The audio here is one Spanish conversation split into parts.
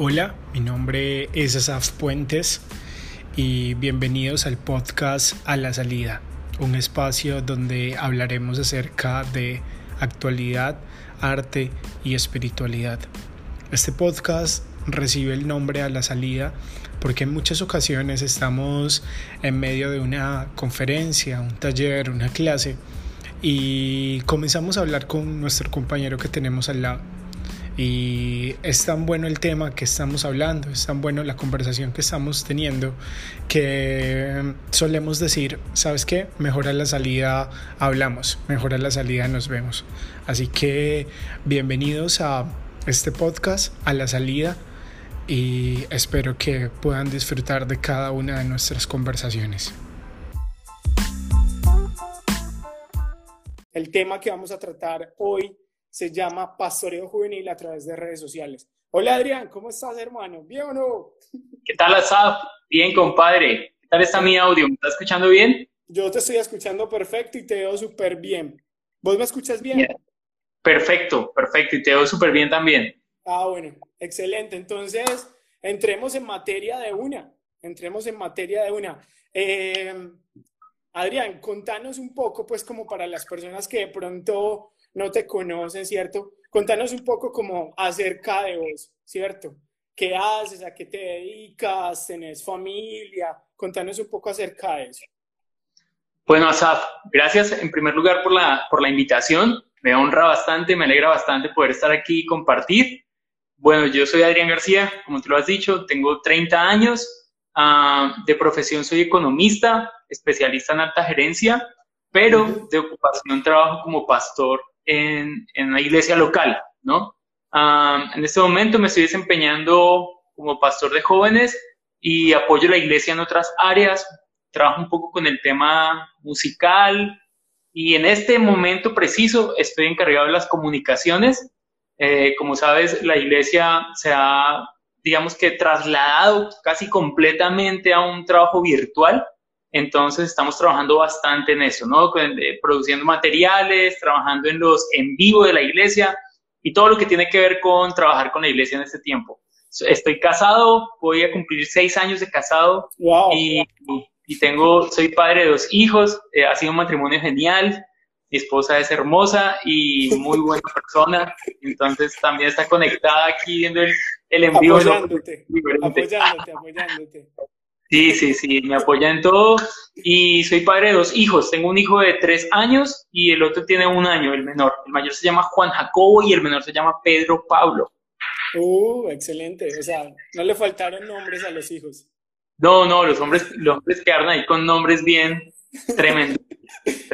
Hola, mi nombre es Asaf Puentes y bienvenidos al podcast A la Salida, un espacio donde hablaremos acerca de actualidad, arte y espiritualidad. Este podcast recibe el nombre A la Salida porque en muchas ocasiones estamos en medio de una conferencia, un taller, una clase y comenzamos a hablar con nuestro compañero que tenemos al lado y es tan bueno el tema que estamos hablando, es tan bueno la conversación que estamos teniendo que solemos decir, ¿sabes qué? Mejor a la salida hablamos, mejor a la salida nos vemos. Así que bienvenidos a este podcast, a la salida, y espero que puedan disfrutar de cada una de nuestras conversaciones. El tema que vamos a tratar hoy se llama Pastoreo Juvenil a través de redes sociales. Hola Adrián, ¿cómo estás hermano? ¿Bien o no? ¿Qué tal Asaf? Bien compadre. ¿Qué tal está mi audio? ¿Me estás escuchando bien? Yo te estoy escuchando perfecto y te veo súper bien. ¿Vos me escuchas bien? Perfecto, perfecto y te veo súper bien también. Ah, bueno, excelente. Entonces, entremos en materia de una. Entremos en materia de una. Eh, Adrián, contanos un poco, pues como para las personas que de pronto no te conocen, ¿cierto? Contanos un poco como acerca de vos, ¿cierto? ¿Qué haces? ¿A qué te dedicas? ¿Tenés familia? Contanos un poco acerca de eso. Bueno, Asaf, gracias en primer lugar por la, por la invitación. Me honra bastante, me alegra bastante poder estar aquí y compartir. Bueno, yo soy Adrián García, como tú lo has dicho, tengo 30 años. Ah, de profesión soy economista, especialista en alta gerencia, pero de ocupación trabajo como pastor en, en una iglesia local, ¿no? en este momento me estoy desempeñando como pastor de jóvenes y apoyo la iglesia en otras áreas, trabajo un poco con el tema musical y en este momento preciso estoy encargado de las comunicaciones. Eh, como sabes, la iglesia se ha, digamos que, trasladado casi completamente a un trabajo virtual entonces estamos trabajando bastante en eso, ¿no? Eh, produciendo materiales, trabajando en los en vivo de la iglesia y todo lo que tiene que ver con trabajar con la iglesia en este tiempo. Estoy casado, voy a cumplir seis años de casado y, y, tengo, soy padre de dos hijos, eh, ha sido un matrimonio genial, mi esposa es hermosa y muy buena persona, entonces también está conectada aquí viendo el, el en vivo. Apoyándote, apoyándote, apoyándote. Sí, sí, sí, me apoya en todo. Y soy padre de dos hijos. Tengo un hijo de tres años y el otro tiene un año, el menor. El mayor se llama Juan Jacobo y el menor se llama Pedro Pablo. Uh, excelente. O sea, no le faltaron nombres a los hijos. No, no, los hombres, los hombres quedaron ahí con nombres bien tremendos.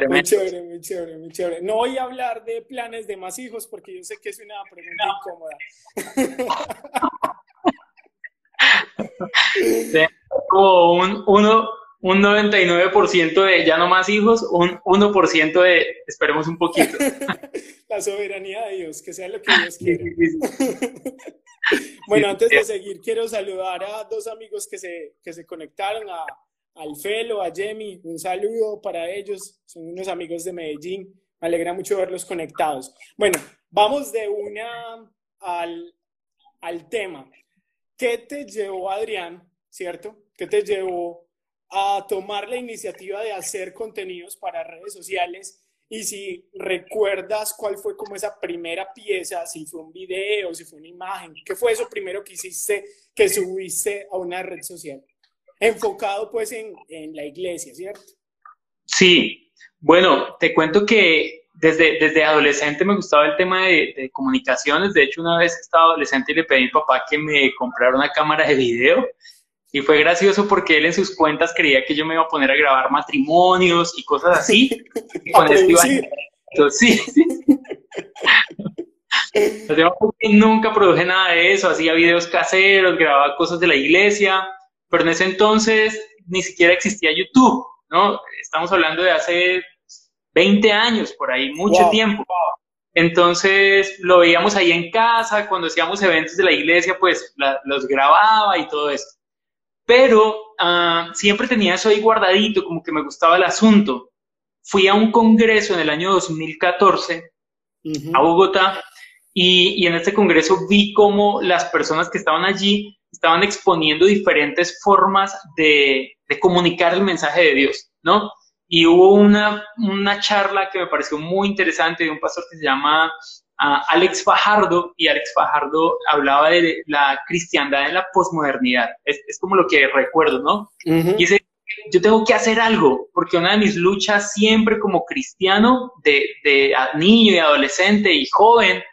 Muy chévere, muy chévere, muy chévere. No voy a hablar de planes de más hijos porque yo sé que es una pregunta incómoda. como un, uno, un 99% de ya no más hijos, un 1% de esperemos un poquito. La soberanía de Dios, que sea lo que Dios quiere. bueno, antes de seguir, quiero saludar a dos amigos que se, que se conectaron, a Alfelo, a Jemmy, un saludo para ellos, son unos amigos de Medellín, me alegra mucho verlos conectados. Bueno, vamos de una al, al tema. ¿Qué te llevó, Adrián, cierto? ¿Qué te llevó a tomar la iniciativa de hacer contenidos para redes sociales? Y si recuerdas cuál fue como esa primera pieza, si fue un video, si fue una imagen, ¿qué fue eso primero que hiciste, que subiste a una red social? Enfocado pues en, en la iglesia, ¿cierto? Sí, bueno, te cuento que desde, desde adolescente me gustaba el tema de, de, comunicaciones. De hecho, una vez estaba adolescente y le pedí a mi papá que me comprara una cámara de video y fue gracioso porque él en sus cuentas creía que yo me iba a poner a grabar matrimonios y cosas así. y con esto iba sí, sí. nunca produje nada de eso, hacía videos caseros, grababa cosas de la iglesia, pero en ese entonces ni siquiera existía YouTube, ¿no? Estamos hablando de hace 20 años por ahí, mucho tiempo. Entonces lo veíamos ahí en casa, cuando hacíamos eventos de la iglesia, pues los grababa y todo esto pero ah, siempre tenía eso ahí guardadito, como que me gustaba el asunto. Fui a un congreso en el año 2014 a Bogotá y, y en este congreso vi cómo las personas que estaban allí estaban exponiendo diferentes formas de, de comunicar el mensaje de Dios, ¿no? Y hubo una, una charla que me pareció muy interesante de un pastor que se llama uh, Alex Fajardo, y Alex Fajardo hablaba de la cristiandad en la posmodernidad. Es, es como lo que recuerdo, ¿no? Y dice, yo tengo que hacer algo, porque una de mis luchas siempre como cristiano, de, de niño y adolescente y joven,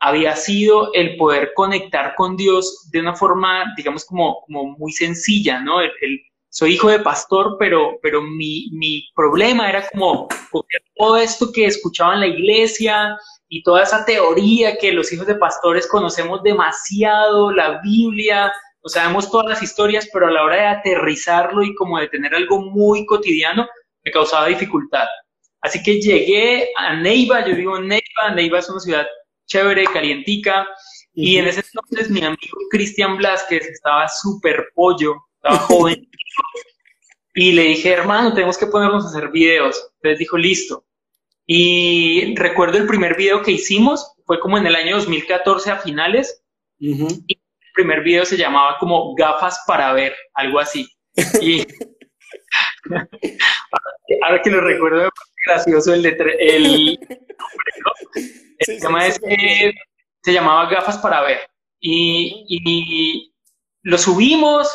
había sido el poder conectar con Dios de una forma, digamos, como, como muy sencilla, ¿no? El, el, soy hijo de pastor, pero, pero mi, mi problema era como todo esto que escuchaba en la iglesia y toda esa teoría que los hijos de pastores conocemos demasiado, la Biblia, o sabemos todas las historias, pero a la hora de aterrizarlo y como de tener algo muy cotidiano, me causaba dificultad. Así que llegué a Neiva, yo vivo en Neiva, Neiva es una ciudad chévere, calientica, y en ese entonces mi amigo Cristian Blasquez estaba súper pollo, estaba joven, y le dije, hermano, tenemos que ponernos a hacer videos. Entonces dijo, listo. Y recuerdo el primer video que hicimos, fue como en el año 2014 a finales, y el primer video se llamaba como gafas para ver, algo así. Y ahora que lo recuerdo, es gracioso el, el, Sí, sí, se llamaba Gafas para ver. Y, y, lo subimos,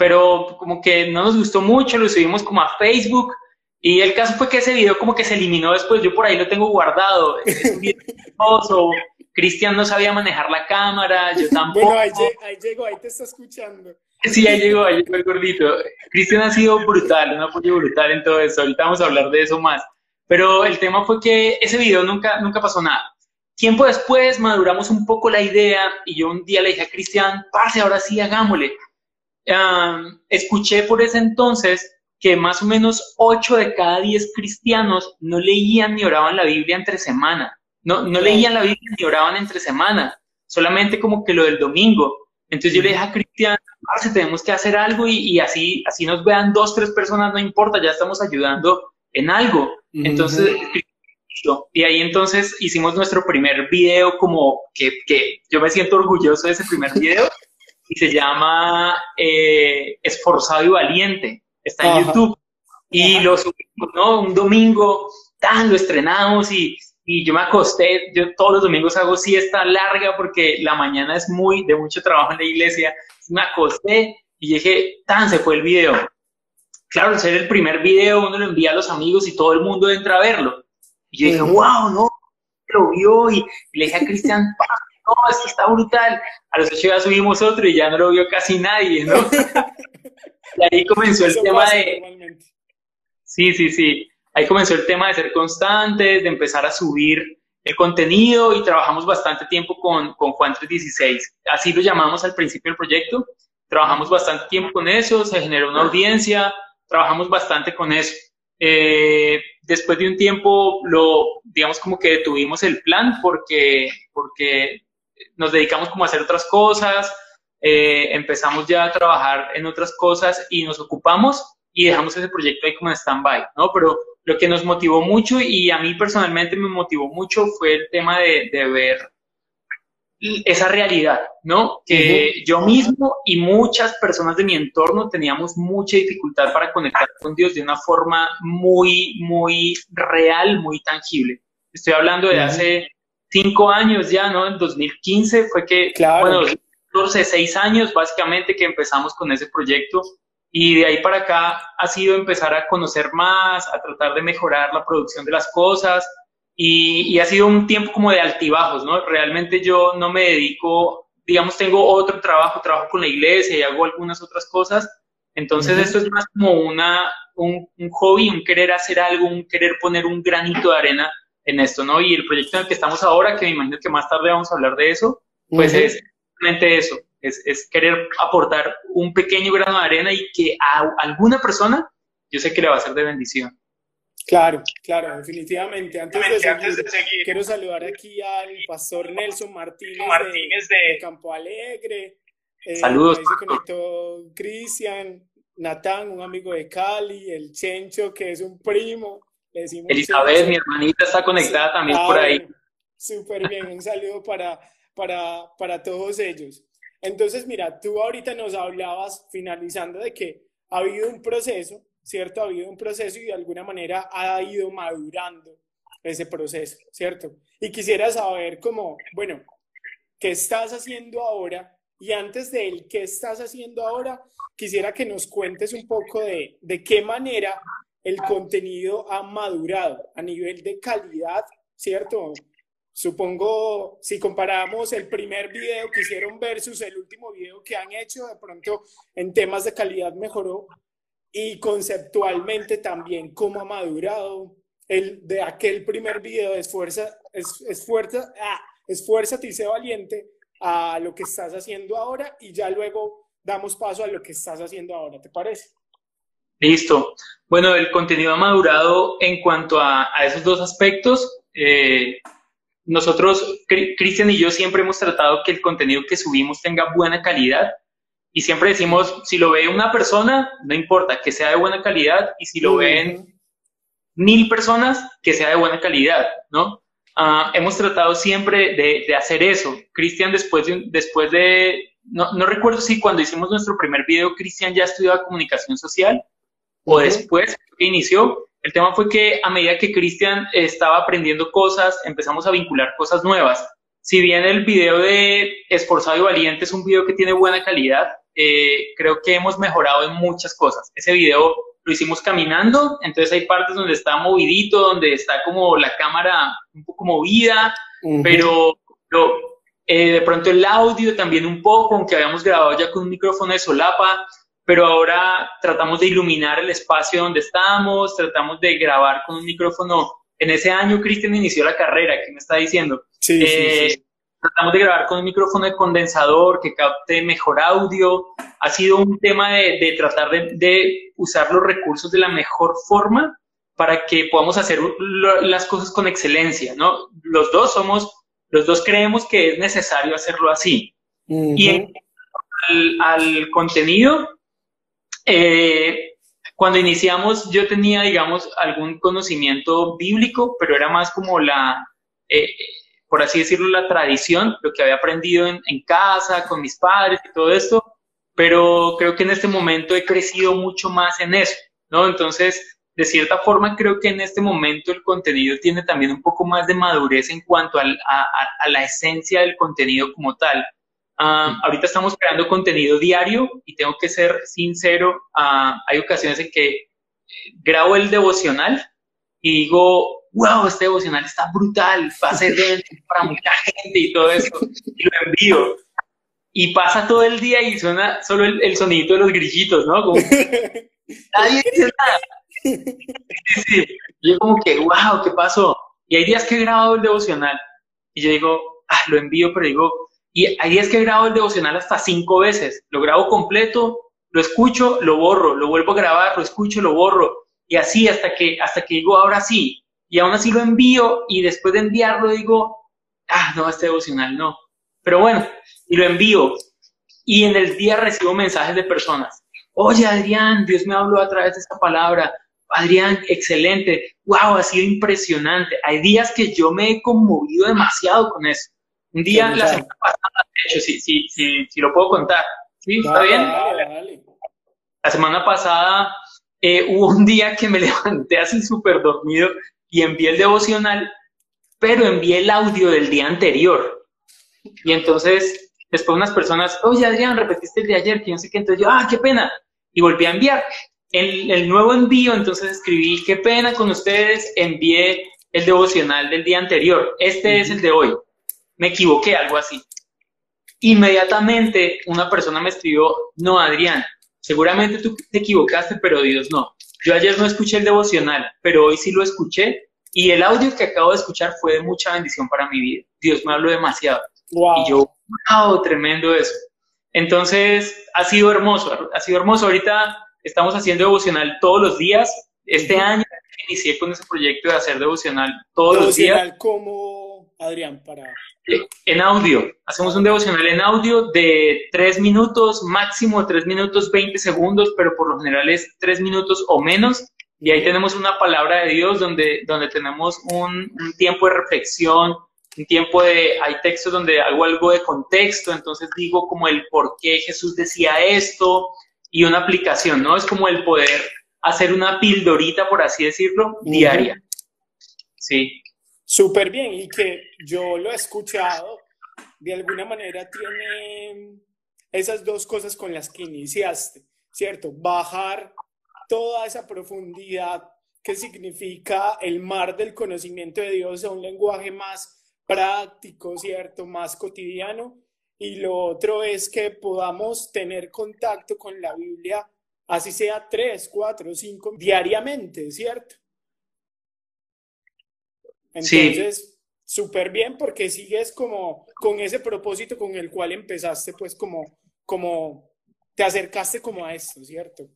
pero como que no nos gustó mucho, lo subimos como a Facebook. Y el caso fue que ese video como que se eliminó después, yo por ahí lo tengo guardado. Es un video Cristian no sabía manejar la cámara, yo tampoco. Bueno, ahí, ahí llegó, ahí te está escuchando. Sí, ahí llegó, ahí llegó el gordito. Cristian ha sido brutal, un apoyo brutal en todo eso. Ahorita vamos a hablar de eso más. Pero el tema fue que ese video nunca, nunca pasó nada. Tiempo después maduramos un poco la idea y yo un día le dije a Cristian, pase, ahora sí, hagámosle. Um, escuché por ese entonces que más o menos 8 de cada 10 cristianos no leían ni oraban la Biblia entre semana. No, no leían la Biblia ni oraban entre semana, solamente como que lo del domingo. Entonces yo le dije a Cristian, tenemos que hacer algo y, y, así, así nos vean dos, tres personas, no importa, ya estamos ayudando en algo. Entonces, y ahí entonces hicimos nuestro primer video como que, que yo me siento orgulloso de ese primer video y se llama eh, Esforzado y Valiente. Está en YouTube. Y lo subimos, ¿no? Un domingo, tan, lo estrenamos y, y yo me acosté, yo todos los domingos hago siesta larga porque la mañana es muy, de mucho trabajo en la iglesia. Me acosté y dije, tan, se fue el video claro, al ser el primer video, uno lo envía a los amigos y todo el mundo entra a verlo. Y yo dije, wow, no, lo vio y, le dije a Cristian, no, esto está brutal. A los ocho ya subimos otro y ya no lo vio casi nadie, ¿no? y ahí comenzó el tema de... Sí, sí, sí. Ahí comenzó el tema de ser constantes, de empezar a subir el contenido y trabajamos bastante tiempo con, con Juan 316. Así lo llamamos al principio del proyecto. Trabajamos bastante tiempo con eso, se generó una audiencia, trabajamos bastante con eso. Eh, después de un tiempo, lo, digamos como que detuvimos el plan porque, porque nos dedicamos como a hacer otras cosas, eh, empezamos ya a trabajar en otras cosas y nos ocupamos y dejamos ese proyecto ahí como en stand-by, ¿no? Pero lo que nos motivó mucho y a mí personalmente me motivó mucho fue el tema de, de ver esa realidad, ¿no? Que yo mismo y muchas personas de mi entorno teníamos mucha dificultad para conectar con Dios de una forma muy, muy real, muy tangible. Estoy hablando de hace cinco años ya, ¿no? En 2015 fue que, claro. bueno, 14, seis años básicamente que empezamos con ese proyecto y de ahí para acá ha sido empezar a conocer más, a tratar de mejorar la producción de las cosas, y, ha sido un tiempo como de altibajos, ¿no? Realmente yo no me dedico, digamos, tengo otro trabajo, trabajo con la iglesia y hago algunas otras cosas, entonces esto es más como una, un, un, hobby, un querer hacer algo, un querer poner un granito de arena en esto, ¿no? Y el proyecto en el que estamos ahora, que me imagino que más tarde vamos a hablar de eso, pues es realmente eso, es, es, querer aportar un pequeño grano de arena y que a alguna persona yo sé que le va a ser de bendición. Claro, claro, definitivamente. Antes, de, seguir, quiero saludar aquí al pastor Nelson Martínez, Martínez de, Campo Alegre. Eh, Saludos. Se conectó Cristian, Natán, un amigo de Cali, el Chencho, que es un primo. Elizabeth, mi hermanita, está conectada también por ahí. Súper bien, un saludo para, para, para todos ellos. Entonces, mira, tú ahorita nos hablabas, finalizando, de que ha habido un proceso, ¿cierto? Ha habido un proceso y de alguna manera ha ido madurando ese proceso, ¿cierto? Y quisiera saber cómo, bueno, ¿qué estás haciendo ahora? Y antes de él, ¿qué estás haciendo ahora? Quisiera que nos cuentes un poco de, de qué manera el contenido ha madurado a nivel de calidad, ¿cierto? Supongo, si comparamos el primer video que hicieron versus el último video que han hecho, de pronto en temas de calidad mejoró y conceptualmente también cómo ha madurado el de aquel primer video de esfuerza, es, esfuerza, ah, esfuérzate y sé valiente a lo que estás haciendo ahora y ya luego damos paso a lo que estás haciendo ahora, ¿te parece? Listo. Bueno, el contenido ha madurado en cuanto a, a esos dos aspectos. Eh, nosotros, Cristian y yo, siempre hemos tratado que el contenido que subimos tenga buena calidad y siempre decimos, si lo ve una persona, no importa, que sea de buena calidad y si lo ven mil personas, que sea de buena calidad, ¿no? Ah, hemos tratado siempre de, hacer eso. Cristian, después de, después de no, no, recuerdo si cuando hicimos nuestro primer video, Cristian ya estudiaba comunicación social o después que inició, el tema fue que a medida que Cristian estaba aprendiendo cosas, empezamos a vincular cosas nuevas. Si bien el video de Esforzado y Valiente es un video que tiene buena calidad, eh, creo que hemos mejorado en muchas cosas. Ese video lo hicimos caminando, entonces hay partes donde está movidito, donde está como la cámara un poco movida, pero eh, de pronto el audio también un poco, aunque habíamos grabado ya con un micrófono de solapa, pero ahora tratamos de iluminar el espacio donde estamos, tratamos de grabar con un micrófono. En ese año Cristian inició la carrera, ¿qué me está diciendo? Sí, sí, eh, Tratamos de grabar con un micrófono de condensador que capte mejor audio. Ha sido un tema de, tratar de, usar los recursos de la mejor forma para que podamos hacer las cosas con excelencia, ¿no? Los dos somos, los dos creemos que es necesario hacerlo así. Y al contenido, eh, cuando iniciamos yo tenía, digamos, algún conocimiento bíblico, pero era más como la, eh, por así decirlo, la tradición, lo que había aprendido en, casa, con mis padres y todo esto, pero creo que en este momento he crecido mucho más en eso, ¿no? Entonces, de cierta forma, creo que en este momento el contenido tiene también un poco más de madurez en cuanto a, a la esencia del contenido como tal. Ah, ahorita estamos creando contenido diario y tengo que ser sincero, ah, hay ocasiones en que eh, grabo el devocional y digo, wow, este devocional está brutal, va a ser para mucha gente y todo eso, y lo envío. Y pasa todo el día y suena solo el, el sonidito de los grillitos, ¿no? Como, nadie dice nada. Sí, Yo como que, wow, ¿qué pasó? Y hay días que he grabado el devocional y yo digo, ah, lo envío, pero digo, y ahí es que he grabado el devocional hasta cinco veces. Lo grabo completo, lo escucho, lo borro, lo vuelvo a grabar, lo escucho, lo borro. Y así hasta que, hasta que digo, ahora sí. Y aún así lo envío y después de enviarlo digo, ah, no, este devocional no. Pero bueno, y lo envío. Y en el día recibo mensajes de personas. Oye, Adrián, Dios me habló a través de esta palabra. Adrián, excelente. Wow, ha sido impresionante. Hay días que yo me he conmovido demasiado con eso. Un día, la semana pasada, de hecho, si, sí, sí, sí, lo puedo contar. ¿Sí? ¿Está bien? La semana pasada eh, hubo un día que me levanté así súper dormido y envié el devocional, pero envié el audio del día anterior. Y entonces, después unas personas, oye Adrián, repetiste el de ayer, que no sé qué, entonces yo, ah, qué pena. Y volví a enviar. El, el nuevo envío, entonces escribí, qué pena con ustedes, envié el devocional del día anterior. Este es el de hoy me equivoqué, algo así. Inmediatamente una persona me escribió, no, Adrián, seguramente tú te equivocaste, pero Dios no. Yo ayer no escuché el devocional, pero hoy sí lo escuché y el audio que acabo de escuchar fue de mucha bendición para mi vida. Dios me habló demasiado. Y yo, wow, tremendo eso. Entonces, ha sido hermoso, ha sido hermoso. Ahorita estamos haciendo devocional todos los días. Este año inicié con ese proyecto de hacer devocional todos los días. como Adrián, para en audio. Hacemos un devocional en audio de 3 minutos, máximo 3 minutos 20 segundos, pero por lo general es 3 minutos o menos. Y ahí tenemos una palabra de Dios donde, donde tenemos un, tiempo de reflexión, un tiempo de, hay textos donde hago algo de contexto, entonces digo como el por qué Jesús decía esto y una aplicación, ¿no? Es como el poder hacer una pildorita, por así decirlo, diaria. Sí. Súper bien, y que yo lo he escuchado, de alguna manera tiene esas dos cosas con las que iniciaste, ¿cierto? Bajar toda esa profundidad que significa el mar del conocimiento de Dios a un lenguaje más práctico, ¿cierto? Más cotidiano. Y lo otro es que podamos tener contacto con la Biblia, así sea tres, cuatro, cinco, diariamente, ¿cierto? Entonces, súper bien porque sigues como con ese propósito con el cual empezaste, pues como, como te acercaste como a esto, ¿cierto?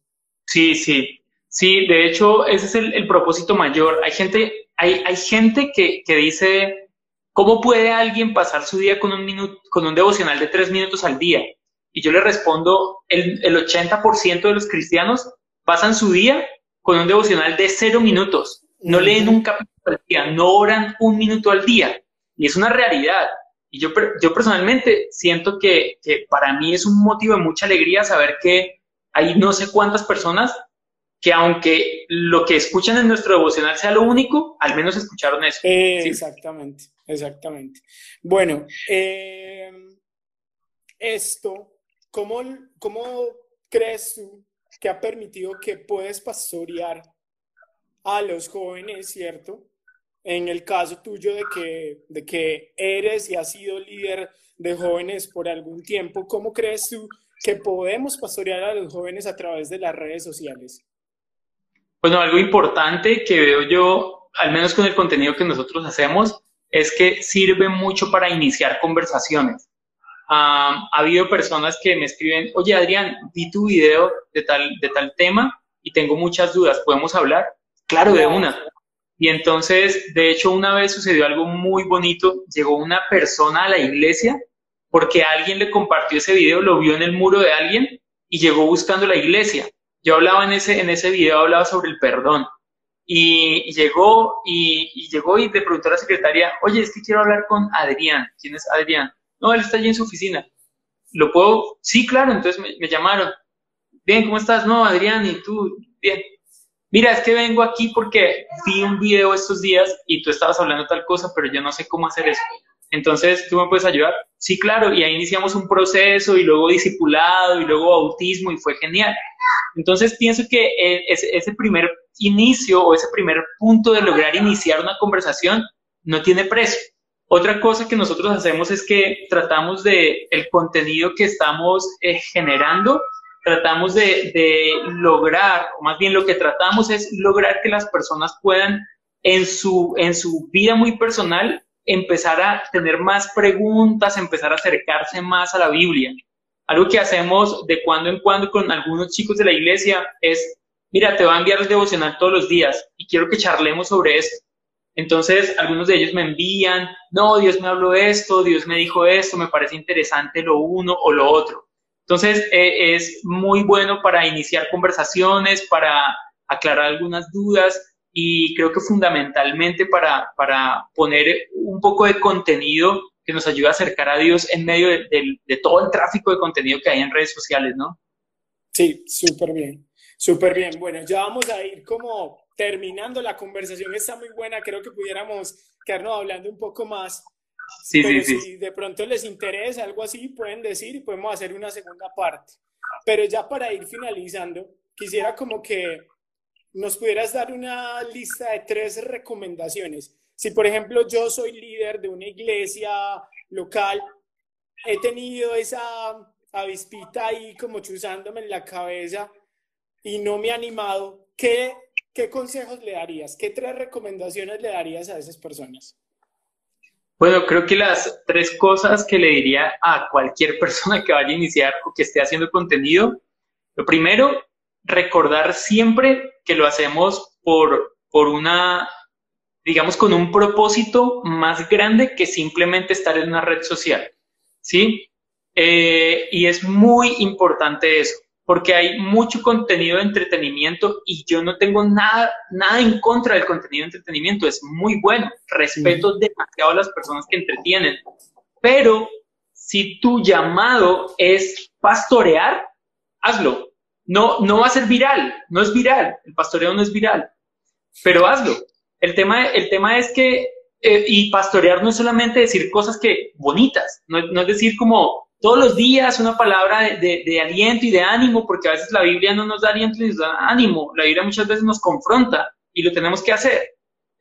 Sí, sí. Sí, de hecho, ese es el, propósito mayor. Hay gente, hay, hay gente que, que, dice, ¿cómo puede alguien pasar su día con un, minuto, con un devocional de tres minutos al día? Y yo le respondo, el, el 80% de los cristianos pasan su día con un devocional de cero minutos. No leen un capítulo al día, no oran un minuto al día. Y es una realidad. Y yo, yo personalmente siento que, que para mí es un motivo de mucha alegría saber que hay no sé cuántas personas que aunque lo que escuchan en nuestro devocional sea lo único, al menos escucharon eso. Exactamente, exactamente. Bueno, eh, esto, ¿cómo, ¿cómo crees tú que ha permitido que puedes pastorear a los jóvenes, ¿cierto? En el caso tuyo de que, de que eres y has sido líder de jóvenes por algún tiempo, ¿cómo crees tú que podemos pastorear a los jóvenes a través de las redes sociales? Bueno, algo importante que veo yo, al menos con el contenido que nosotros hacemos, es que sirve mucho para iniciar conversaciones. ha habido personas que me escriben, oye Adrián, vi tu video de tal, de tal tema y tengo muchas dudas, ¿podemos hablar? Claro, de una. Y entonces, de hecho, una vez sucedió algo muy bonito, llegó una persona a la iglesia porque alguien le compartió ese video, lo vio en el muro de alguien y llegó buscando la iglesia. Yo hablaba en ese, en ese video, hablaba sobre el perdón. Y, llegó y, llegó y le preguntó a la secretaria, oye, es que quiero hablar con Adrián. ¿Quién es Adrián? No, él está allí en su oficina. ¿Lo puedo? Sí, claro. Entonces me, me llamaron. Bien, ¿cómo estás? No, Adrián, ¿y tú? Bien. Mira, es que vengo aquí porque vi un video estos días y tú estabas hablando tal cosa, pero yo no sé cómo hacer eso. Entonces, ¿tú me puedes ayudar? Sí, claro. Y ahí iniciamos un proceso y luego discipulado y luego bautismo y fue genial. Entonces pienso que e, ese primer inicio o ese primer punto de lograr iniciar una conversación no tiene precio. Otra cosa que nosotros hacemos es que tratamos de el contenido que estamos eh, generando, tratamos de, lograr, o más bien lo que tratamos es lograr que las personas puedan en su, en su vida muy personal empezar a tener más preguntas, empezar a acercarse más a la Biblia. Algo que hacemos de cuando en cuando con algunos chicos de la iglesia es, mira, te voy a enviar el devocional todos los días y quiero que charlemos sobre esto. Entonces, algunos de ellos me envían, no, Dios me habló esto, Dios me dijo esto, me parece interesante lo uno o lo otro. Entonces, e, es muy bueno para iniciar conversaciones, para aclarar algunas dudas y creo que fundamentalmente para, para poner un poco de contenido que nos ayuda a acercar a Dios en medio de, todo el tráfico de contenido que hay en redes sociales, ¿no? Sí, súper bien, súper bien. Bueno, ya vamos a ir como terminando la conversación, está muy buena, creo que pudiéramos quedarnos hablando un poco más. Sí, sí, sí. Si de pronto les interesa algo así, pueden decir y podemos hacer una segunda parte. Pero ya para ir finalizando, quisiera como que nos pudieras dar una lista de tres recomendaciones si, por ejemplo, yo soy líder de una iglesia local, he tenido esa avispita ahí como chuzándome en la cabeza y no me he animado, ¿qué, qué consejos le darías? ¿Qué tres recomendaciones le darías a esas personas? Bueno, creo que las tres cosas que le diría a cualquier persona que vaya a iniciar o que esté haciendo contenido, lo primero, recordar siempre que lo hacemos por, por una digamos, con un propósito más grande que simplemente estar en una red social, ¿sí? Eh, y es muy importante eso. Porque hay mucho contenido de entretenimiento y yo no tengo nada, nada en contra del contenido de entretenimiento, es muy bueno, respeto demasiado a las personas que entretienen, pero si tu llamado es pastorear, hazlo. No, no va a ser viral, no es viral, el pastoreo no es viral, pero hazlo. El tema, el tema es que, eh, y pastorear no es solamente decir cosas que bonitas, no, no es decir como todos los días una palabra de, aliento y de ánimo, porque a veces la Biblia no nos da aliento y nos da ánimo, la Biblia muchas veces nos confronta y lo tenemos que hacer.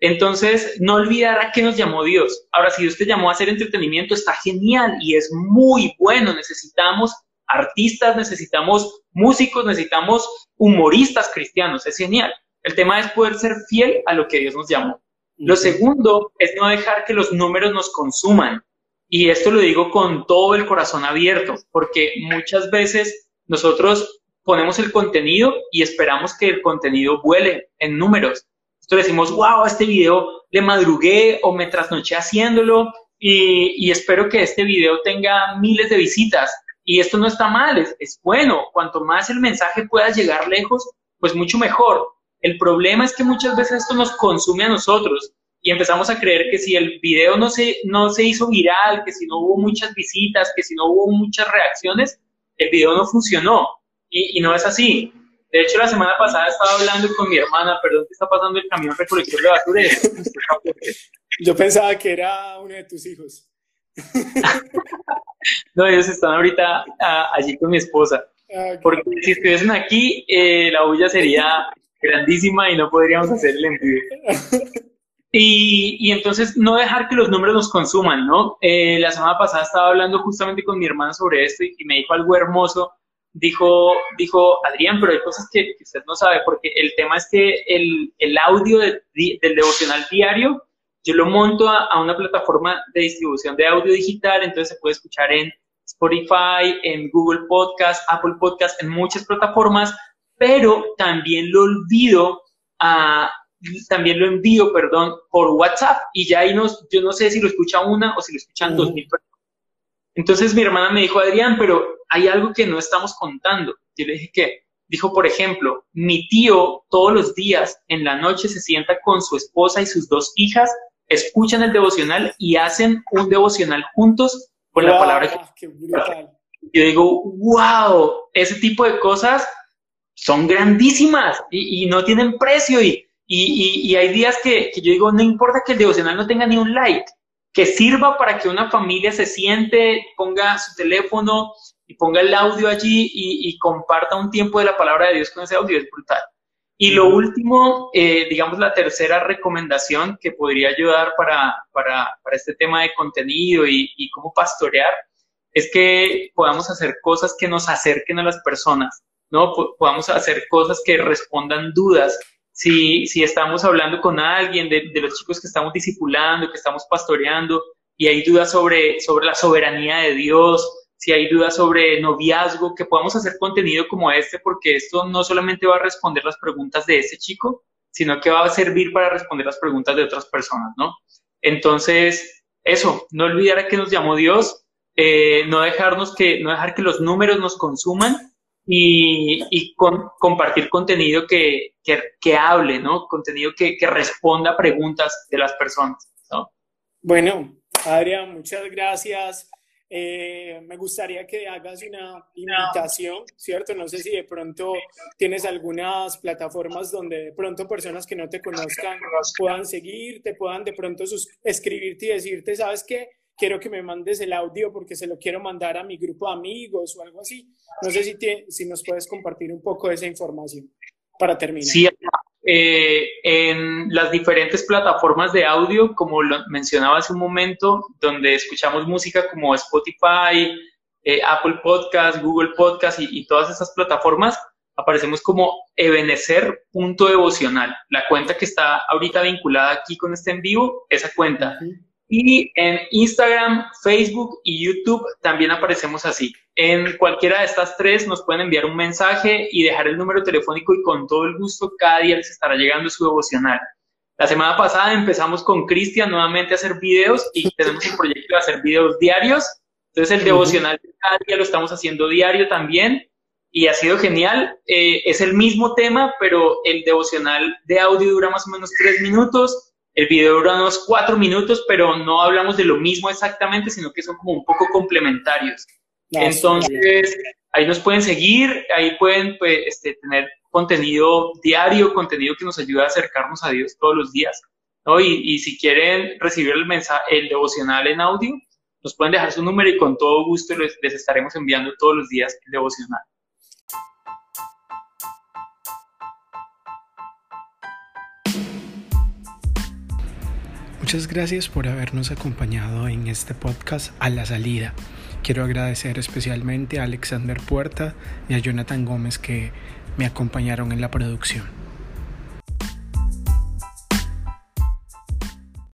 Entonces, no olvidar a qué nos llamó Dios. Ahora, si Dios te llamó a hacer entretenimiento, está genial y es muy bueno. Necesitamos artistas, necesitamos músicos, necesitamos humoristas cristianos. Es genial. El tema es poder ser fiel a lo que Dios nos llamó. Lo segundo es no dejar que los números nos consuman. Y esto lo digo con todo el corazón abierto, porque muchas veces nosotros ponemos el contenido y esperamos que el contenido vuele en números. Entonces decimos, wow, este video le madrugué o me trasnoché haciéndolo y, espero que este video tenga miles de visitas. Y esto no está mal, es, bueno. Cuanto más el mensaje pueda llegar lejos, pues mucho mejor. El problema es que muchas veces esto nos consume a nosotros y empezamos a creer que si el video no se, no se hizo viral, que si no hubo muchas visitas, que si no hubo muchas reacciones, el video no funcionó. Y, no es así. De hecho, la semana pasada estaba hablando con mi hermana, perdón, ¿qué está pasando el camión recolector de basura? Yo pensaba que era uno de tus hijos. no, ellos están ahorita ah, allí con mi esposa. Ah, Porque si estuviesen aquí, eh, la bulla sería grandísima y no podríamos hacer el envío. Y, y, entonces no dejar que los números nos consuman, ¿no? Eh, la semana pasada estaba hablando justamente con mi hermana sobre esto y, me dijo algo hermoso. Dijo, dijo, Adrián, pero hay cosas que, usted no sabe, porque el tema es que el, el audio del devocional diario, yo lo monto a, a, una plataforma de distribución de audio digital, entonces se puede escuchar en Spotify, en Google Podcast, Apple Podcast, en muchas plataformas, pero también lo olvido a, también lo envío, perdón, por WhatsApp y ya ahí nos, yo no sé si lo escucha una o si lo escuchan dos mil personas. Entonces mi hermana me dijo, Adrián, pero hay algo que no estamos contando. Yo le dije, ¿qué? Dijo, por ejemplo, mi tío todos los días en la noche se sienta con su esposa y sus dos hijas, escuchan el devocional y hacen un devocional juntos con la palabra. Qué Yo digo, wow, ese tipo de cosas son grandísimas y, y no tienen precio y, y, hay días que, yo digo, no importa que el devocional no tenga ni un like, que sirva para que una familia se siente, ponga su teléfono y ponga el audio allí y, comparta un tiempo de la palabra de Dios con ese audio, es brutal. Y lo último, eh, digamos la tercera recomendación que podría ayudar para, para, este tema de contenido y, y cómo pastorear, es que podamos hacer cosas que nos acerquen a las personas, ¿no? Podamos hacer cosas que respondan dudas, si, si estamos hablando con alguien de, de, los chicos que estamos discipulando, que estamos pastoreando, y hay dudas sobre, sobre la soberanía de Dios, si hay dudas sobre noviazgo, que podamos hacer contenido como este, porque esto no solamente va a responder las preguntas de ese chico, sino que va a servir para responder las preguntas de otras personas, ¿no? Entonces, eso, no olvidar a que nos llamó Dios, eh, no dejarnos que, no dejar que los números nos consuman, y, con, compartir contenido que, que, hable, ¿no? Contenido que, que, responda a preguntas de las personas, ¿no? Bueno, Adrián, muchas gracias. Eh, me gustaría que hagas una invitación, ¿cierto? No sé si de pronto tienes algunas plataformas donde de pronto personas que no te conozcan puedan seguirte, puedan de pronto escribirte y decirte, ¿sabes qué? Quiero que me mandes el audio porque se lo quiero mandar a mi grupo de amigos o algo así. No sé si, si nos puedes compartir un poco de esa información para terminar. Sí, eh, en las diferentes plataformas de audio, como lo mencionaba hace un momento, donde escuchamos música como Spotify, eh, Apple Podcast, Google Podcast y, todas esas plataformas, aparecemos como ebenecer.devocional. La cuenta que está ahorita vinculada aquí con este en vivo, esa cuenta. Y en Instagram, Facebook y YouTube también aparecemos así. En cualquiera de estas tres nos pueden enviar un mensaje y dejar el número telefónico y con todo el gusto cada día les estará llegando su devocional. La semana pasada empezamos con Cristian nuevamente a hacer videos y tenemos el proyecto de hacer videos diarios. Entonces el devocional cada día lo estamos haciendo diario también y ha sido genial. Eh, es el mismo tema, pero el devocional de audio dura más o menos tres minutos, el video dura unos cuatro minutos, pero no hablamos de lo mismo exactamente, sino que son como un poco complementarios. Entonces, ahí nos pueden seguir, ahí pueden pues, este, tener contenido diario, contenido que nos ayuda a acercarnos a Dios todos los días. ¿no? Y, si quieren recibir el mensaje, el devocional en audio, nos pueden dejar su número y con todo gusto les estaremos enviando todos los días el devocional. Muchas gracias por habernos acompañado en este podcast a la salida. Quiero agradecer especialmente a Alexander Puerta y a Jonathan Gómez que me acompañaron en la producción.